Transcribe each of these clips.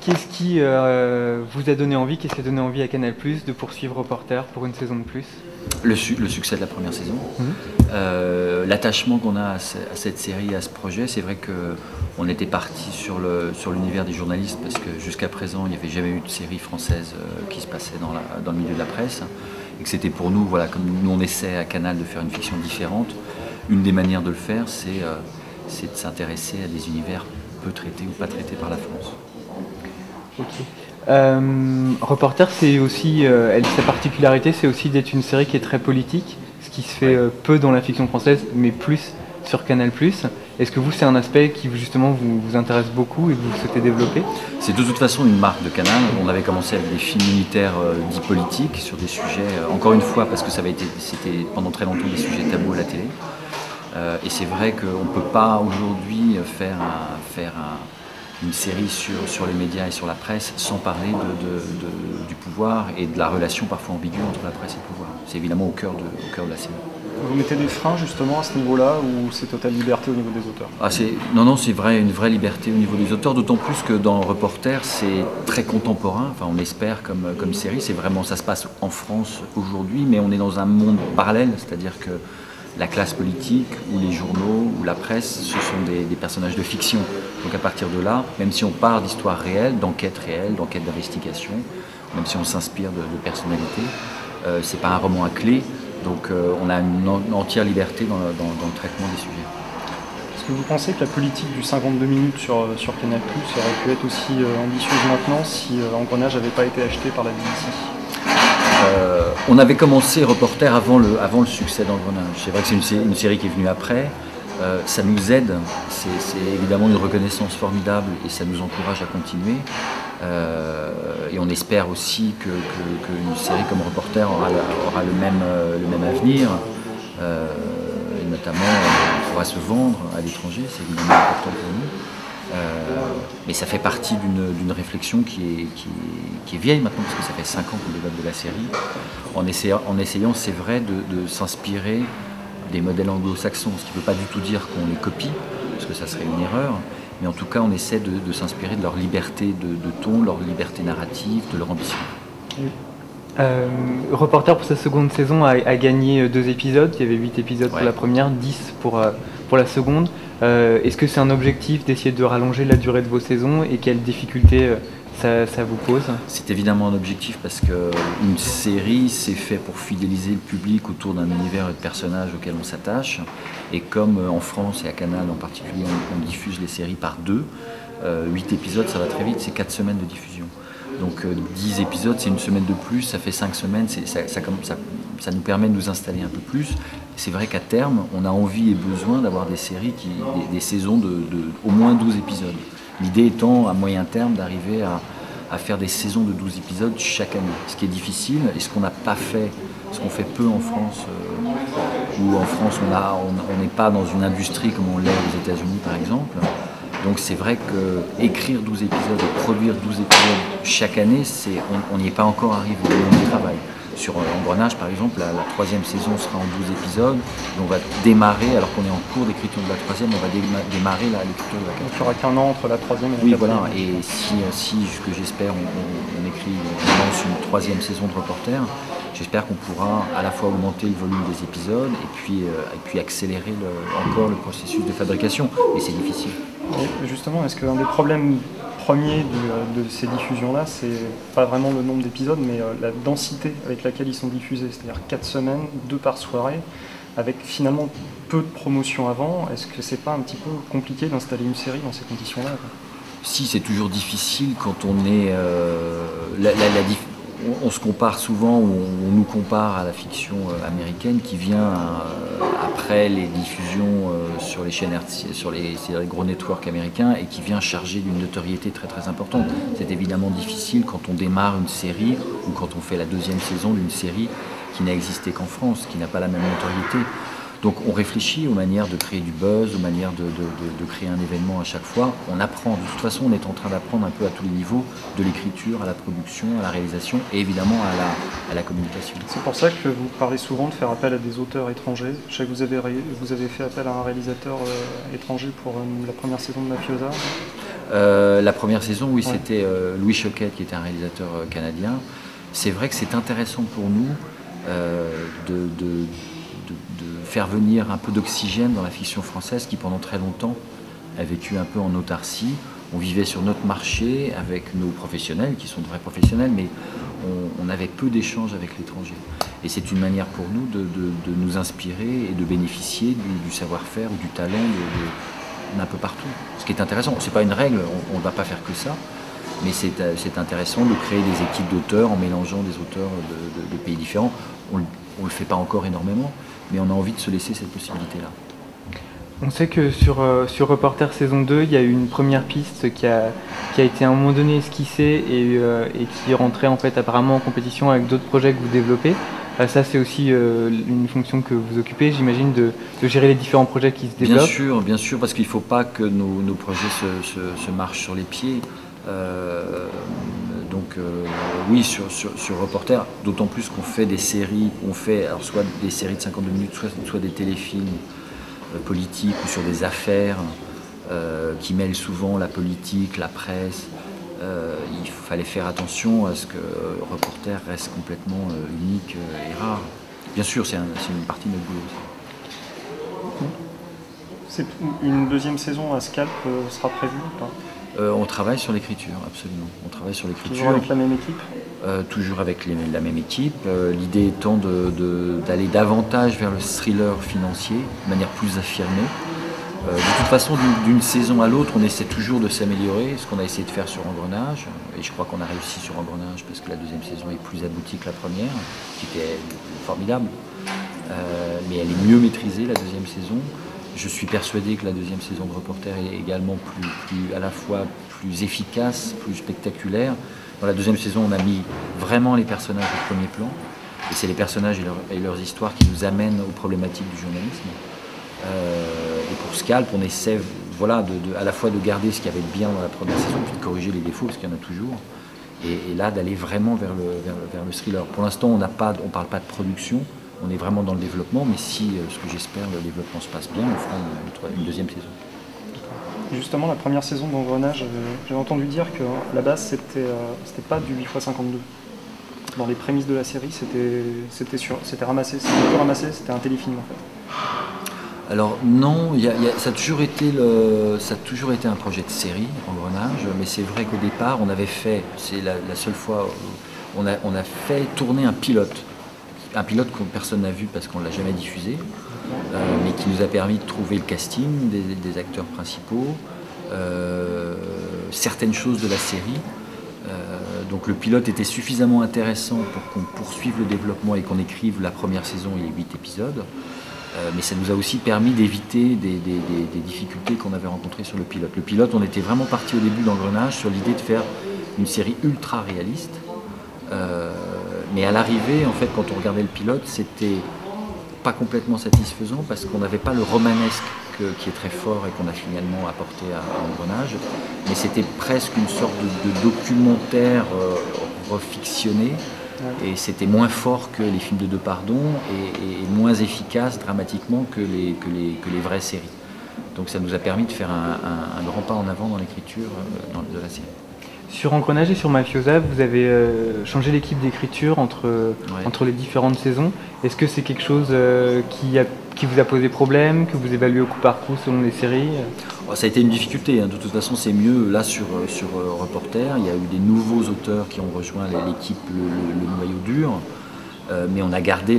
Qu'est-ce qui euh, vous a donné envie, qu'est-ce qui a donné envie à Canal Plus de poursuivre Reporter pour une saison de plus? Le, le, succès de la première saison, Mhm. Euh, l'attachement qu'on a à, ce- à cette série, à ce projet. C'est vrai que on était parti sur l'univers des journalistes parce que jusqu'à présent il n'y avait jamais eu de série française euh, qui se passait dans, la, dans le milieu de la presse et que c'était pour nous, voilà, comme nous on essaie à Canal de faire une fiction différente. Une des manières de le faire, c'est euh, c'est de s'intéresser à des univers peu traités ou pas traités par la France. Ok. Euh, Reporter, c'est aussi, euh, elle, sa particularité, c'est aussi d'être une série qui est très politique, ce qui se fait Ouais. euh, peu dans la fiction française, mais plus sur Canal+. Est-ce que vous, c'est un aspect qui justement vous, vous intéresse beaucoup et que vous souhaitez développer? C'est de toute façon une marque de Canal. On avait commencé avec des films militaires dits politiques sur des sujets, encore une fois, parce que ça avait été, c'était pendant très longtemps des sujets tabous à la télé. Et c'est vrai qu'on ne peut pas aujourd'hui faire, un- faire un- une série sur, sur les médias et sur la presse sans parler de- de- de- du pouvoir et de la relation parfois ambiguë entre la presse et le pouvoir. C'est évidemment au cœur de, au cœur de la série. Vous mettez des freins justement à ce niveau-là ou c'est totale liberté au niveau des auteurs? Ah, non, non, c'est vrai, une vraie liberté au niveau des auteurs, d'autant plus que dans Reporter, c'est très contemporain, enfin on espère comme, comme série, c'est vraiment, ça se passe en France aujourd'hui, mais on est dans un monde parallèle, c'est-à-dire que la classe politique, ou les journaux, ou la presse, ce sont des, personnages de fiction. Donc à partir de là, même si on part d'histoires réelles, d'enquêtes réelles, d'enquêtes d'investigation, même si on s'inspire de, personnalités, euh, c'est pas un roman à clé, donc euh, on a une, en- une entière liberté dans, le- traitement des sujets. Est-ce que vous pensez que la politique du 52 minutes sur, euh, sur Canal aurait pu être aussi ambitieuse maintenant si Engrenage n'avait pas été acheté par la BBC Euh, on avait commencé Reporter avant le, succès d'Engrenage. C'est vrai que c'est une, sé- une série qui est venue après. Euh, ça nous aide, c'est évidemment une reconnaissance formidable et ça nous encourage à continuer. Euh, et on espère aussi que- que- qu'une série comme Reporter aura, le, même, avenir. Et notamment pourra se vendre à l'étranger, c'est évidemment important pour nous. Euh, mais ça fait partie d'une réflexion qui est, qui, est, qui est vieille maintenant, parce que ça fait 5 ans qu'on développe de la série, en essayant, en essayant c'est vrai, de, de s'inspirer des modèles anglo-saxons, ce qui ne veut pas du tout dire qu'on les copie, parce que ça serait une erreur, mais en tout cas on essaie de, de s'inspirer de leur liberté de, de ton, leur liberté narrative, de leur ambition. Euh, Reporter, pour sa seconde saison, a, a gagné deux épisodes. Il y avait huit épisodes Ouais. pour la première, 10 pour, euh, pour la seconde. Euh, Est-ce que c'est un objectif d'essayer de rallonger la durée de vos saisons et quelles difficultés euh, ça, vous pose C'est évidemment un objectif parce qu'une série, c'est fait pour fidéliser le public autour d'un univers et de personnages auxquels on s'attache. Et comme euh, en France et à Canal en particulier, on, diffuse les séries par deux, euh, 8 épisodes, ça va très vite, c'est 4 semaines de diffusion. Donc euh, 10 épisodes, c'est une semaine de plus, ça fait 5 semaines, ça nous permet de nous installer un peu plus. C'est vrai qu'à terme, on a envie et besoin d'avoir des séries, des, saisons de, au moins 12 épisodes. L'idée étant à moyen terme d'arriver à, faire des saisons de 12 épisodes chaque année. Ce qui est difficile et ce qu'on n'a pas fait, ce qu'on fait peu en France, euh, où en France on n'est pas dans une industrie comme on l'est aux États-Unis par exemple. Donc c'est vrai que écrire 12 épisodes et produire 12 épisodes chaque année, on n'y est pas encore arrivé, on y travaille. Sur euh, Engrenage par exemple, la, la troisième saison sera en 12 épisodes, et on va démarrer, alors qu'on est en cours d'écriture de la troisième, on va déma- démarrer l'écriture de la Donc il n'y aura qu'un an entre la troisième et la oui, quatrième. voilà. Et si, euh, si ce que j'espère, on, on- on écrit, on lance une troisième saison de Reporter, j'espère qu'on pourra à la fois augmenter le volume des épisodes et puis, euh, et puis accélérer le- encore le processus de fabrication. Mais c'est difficile. Et justement, est-ce qu'un des problèmes premiers du- de ces diffusions-là, c'est pas vraiment le nombre d'épisodes, mais euh, la densité avec laquelle ils sont diffusés C'est-à-dire 4 semaines, 2 par soirée, avec finalement peu de promotion avant. Est-ce que c'est pas un petit peu compliqué d'installer une série dans ces conditions-là Si c'est toujours difficile quand on est. euh, on, se compare souvent, ou on, nous compare à la fiction euh, américaine qui vient euh, après les diffusions euh, sur les chaînes sur les, les gros networks américains et qui vient charger d'une notoriété très très importante. C'est évidemment difficile quand on démarre une série ou quand on fait la deuxième saison d'une série qui n'a existé qu'en France, qui n'a pas la même notoriété. Donc on réfléchit aux manières de créer du buzz, aux manières de, de- de- de créer un événement à chaque fois. On apprend, de toute façon on est en train d'apprendre un peu à tous les niveaux, de l'écriture à la production, à la réalisation et évidemment à la, à la communication. C'est pour ça que vous parlez souvent de faire appel à des auteurs étrangers. Je sais que vous avez, ré- vous avez fait appel à un réalisateur euh, étranger pour euh, la première saison de Mafiosa. la première saison, oui, c'était Louis Choquette qui était un réalisateur canadien. C'est vrai que c'est intéressant pour nous de, faire venir un peu d'oxygène dans la fiction française qui pendant très longtemps a vécu un peu en autarcie. On vivait sur notre marché avec nos professionnels, qui sont de vrais professionnels, mais on, avait peu d'échanges avec l'étranger. Et c'est une manière pour nous de, nous inspirer et de bénéficier du, savoir-faire ou du talent d'un peu partout. Ce qui est intéressant. Ce n'est pas une règle, on ne va pas faire que ça, mais c'est intéressant de créer des équipes d'auteurs en mélangeant des auteurs de, pays différents. On ne le fait pas encore énormément, mais on a envie de se laisser cette possibilité-là. On sait que sur, euh, sur Reporter saison 2, il y a eu une première piste qui a, qui a été à un moment donné esquissée et, euh, et qui rentrait en fait apparemment en compétition avec d'autres projets que vous développez. Euh, ça, c'est aussi une fonction que vous occupez, j'imagine, de, de, gérer les différents projets qui se développent. Bien sûr, bien sûr, parce qu'il ne faut pas que nos, nos projets se, se, se, marchent sur les pieds. Donc oui, sur, sur, sur Reporter, d'autant plus qu'on fait des séries, on fait alors soit des séries de 52 minutes, soit, des téléfilms. Euh, politique ou sur des affaires euh, qui mêlent souvent la politique, la presse. Euh, il fallait faire attention à ce que Reporter reste complètement unique et rare. Bien sûr, c'est une partie de notre boulot. C'est une deuxième saison à Scalp sera prévue ou pas? On travaille sur l'écriture, absolument. On travaille sur l'écriture. Toujours avec la même équipe? Toujours avec la même équipe. L'idée étant d'aller davantage vers le thriller financier, de manière plus affirmée. de toute façon, d'une saison à l'autre, on essaie toujours de s'améliorer, ce qu'on a essayé de faire sur Engrenage, et je crois qu'on a réussi sur Engrenage parce que la deuxième saison est plus aboutie que la première, qui était formidable, mais elle est mieux maîtrisée, la deuxième saison. Je suis persuadé que la deuxième saison de Reporter est également plus, à la fois plus efficace, plus spectaculaire. Dans la deuxième saison, on a mis vraiment les personnages au premier plan. Et c'est les personnages et, leurs histoires qui nous amènent aux problématiques du journalisme. Euh, et pour Scalp, on essaie voilà, à la fois de garder ce qu'il y avait de bien dans la première saison, puis de corriger les défauts, parce qu'il y en a toujours. Et, là, d'aller vraiment vers le, vers, le thriller. Pour l'instant, on ne parle pas de production, on est vraiment dans le développement, mais si, euh, ce que j'espère, le développement se passe bien, on fera une, deuxième saison. Justement, la première saison d'Engrenage, j'avais entendu dire que la base, c'était euh, c'était pas du 8x52. Dans les prémices de la série, c'était ramassé, c'était ramassé, c'était un téléfilm en fait. Alors non, ça, a toujours été le, ça a toujours été un projet de série, Engrenage, mais c'est vrai qu'au départ, on avait fait, c'est la, seule fois, on a, on a fait tourner un pilote un pilote que personne n'a vu parce qu'on ne l'a jamais diffusé, euh, mais qui nous a permis de trouver le casting des, acteurs principaux, euh, certaines choses de la série. Euh, donc le pilote était suffisamment intéressant pour qu'on poursuive le développement et qu'on écrive la première saison et les huit épisodes. mais ça nous a aussi permis d'éviter des, difficultés qu'on avait rencontrées sur le pilote. Le pilote, on était vraiment parti au début d'engrenage sur l'idée de faire une série ultra réaliste. Mais à l'arrivée, en fait, quand on regardait le pilote, c'était pas complètement satisfaisant parce qu'on n'avait pas le romanesque qui est très fort et qu'on a finalement apporté à, Engrenage, mais c'était presque une sorte de, documentaire euh, refictionné et c'était moins fort que les films de De Pardon et, moins efficace dramatiquement que les, que les, que les vraies séries. Donc ça nous a permis de faire un, grand pas en avant dans l'écriture euh, de la série. Sur Engrenage et sur Mafiosa, vous avez euh, changé l'équipe d'écriture entre, entre les différentes saisons. Est-ce que c'est quelque chose euh, qui, a, qui vous a posé problème, que vous évaluez au coup par coup selon les séries oh, Ça a été une difficulté. Hein. De toute façon, c'est mieux là sur, sur euh, Reporter. Il y a eu des nouveaux auteurs qui ont rejoint l'équipe, le, noyau dur. Euh, mais on a gardé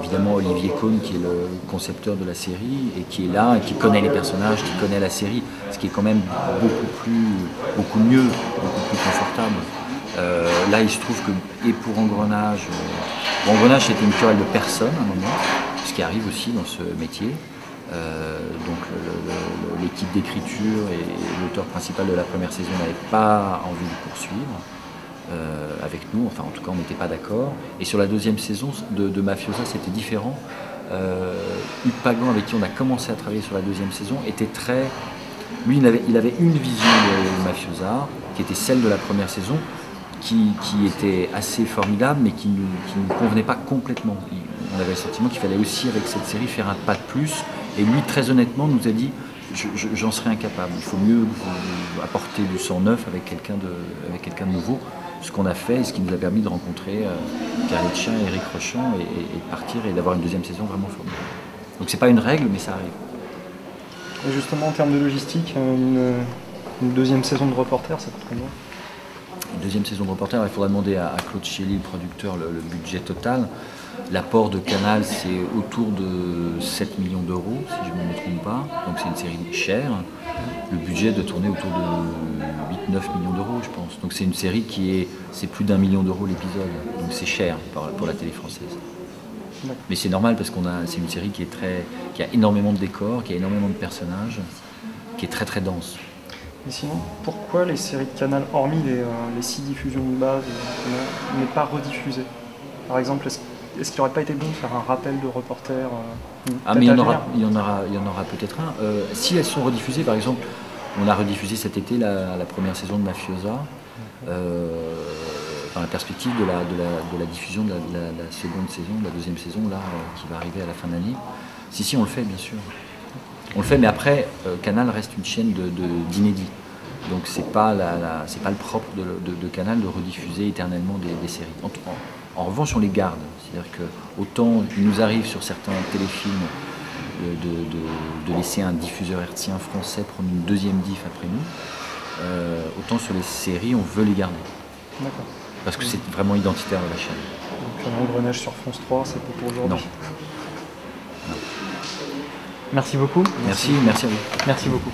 évidemment Olivier Cohn qui est le concepteur de la série et qui est là, et qui connaît les personnages, qui connaît la série, ce qui est quand même beaucoup plus, beaucoup mieux, beaucoup plus confortable. Euh, là, il se trouve que, et pour Engrenage, euh, Engrenage c'était une querelle de personne à un moment, ce qui arrive aussi dans ce métier. donc l'équipe d'écriture et l'auteur principal de la première saison n'avaient pas envie de poursuivre. Euh, avec nous, enfin en tout cas on n'était pas d'accord. Et sur la deuxième saison de, Mafiosa c'était différent. Euh, Pagan avec qui on a commencé à travailler sur la deuxième saison était très... Lui il avait, une vision de Mafiosa qui était celle de la première saison qui, était assez formidable mais qui ne nous, convenait pas complètement. on avait le sentiment qu'il fallait aussi avec cette série faire un pas de plus et lui très honnêtement nous a dit j'en serais incapable. Il faut mieux apporter du sang neuf avec quelqu'un de, avec quelqu'un de nouveau. Ce qu'on a fait et ce qui nous a permis de rencontrer euh, et Eric Rochon et, de partir et d'avoir une deuxième saison vraiment formidable. Donc c'est pas une règle, mais ça arrive. Et justement, en termes de logistique, euh, une, deuxième saison de reporter, ça coûte combien? Une deuxième saison de reporter, il faudra demander à, Claude Chieli, le producteur, le budget total. L'apport de Canal, c'est autour de 7 millions d'euros, si je ne me trompe pas. Donc c'est une série chère. Le budget de tourner autour de 8-9 millions d'euros, je pense. Donc c'est une série qui est, c'est plus d'un million d'euros l'épisode. Donc c'est cher pour la télé française. Mais c'est normal parce qu'on a, c'est une série qui est très, qui a énormément de décors, qui a énormément de personnages, qui est très très dense. Mais sinon, pourquoi les séries de Canal, hormis les, euh, les six diffusions de base, euh, n'est pas rediffusées? Par exemple, est-ce qu'il n'aurait pas été bon de faire un rappel de reporter euh, Ah, mais il y, en aura, il y en aura, il y en aura peut-être un. Si elles sont rediffusées, par exemple, on a rediffusé cet été la, première saison de Mafiosa, dans la perspective de la, de la, diffusion de la, seconde saison, de la deuxième saison, là, qui va arriver à la fin de l'année. Si, si, on le fait, bien sûr. On le fait, mais après, Canal reste une chaîne d'inédits. De, Donc c'est pas, pas le propre de, Canal de rediffuser éternellement des, des séries. En, en revanche, on les garde. C'est-à-dire que autant il nous arrive sur certains téléfilms de, laisser un diffuseur hertzien français prendre une deuxième diff après nous, euh, autant sur les séries, on veut les garder. D'accord. Parce que c'est vraiment identitaire de la chaîne. Donc l'engrenage sur France 3, c'est pas pour aujourd'hui. Merci beaucoup. Merci, merci à vous. Merci beaucoup.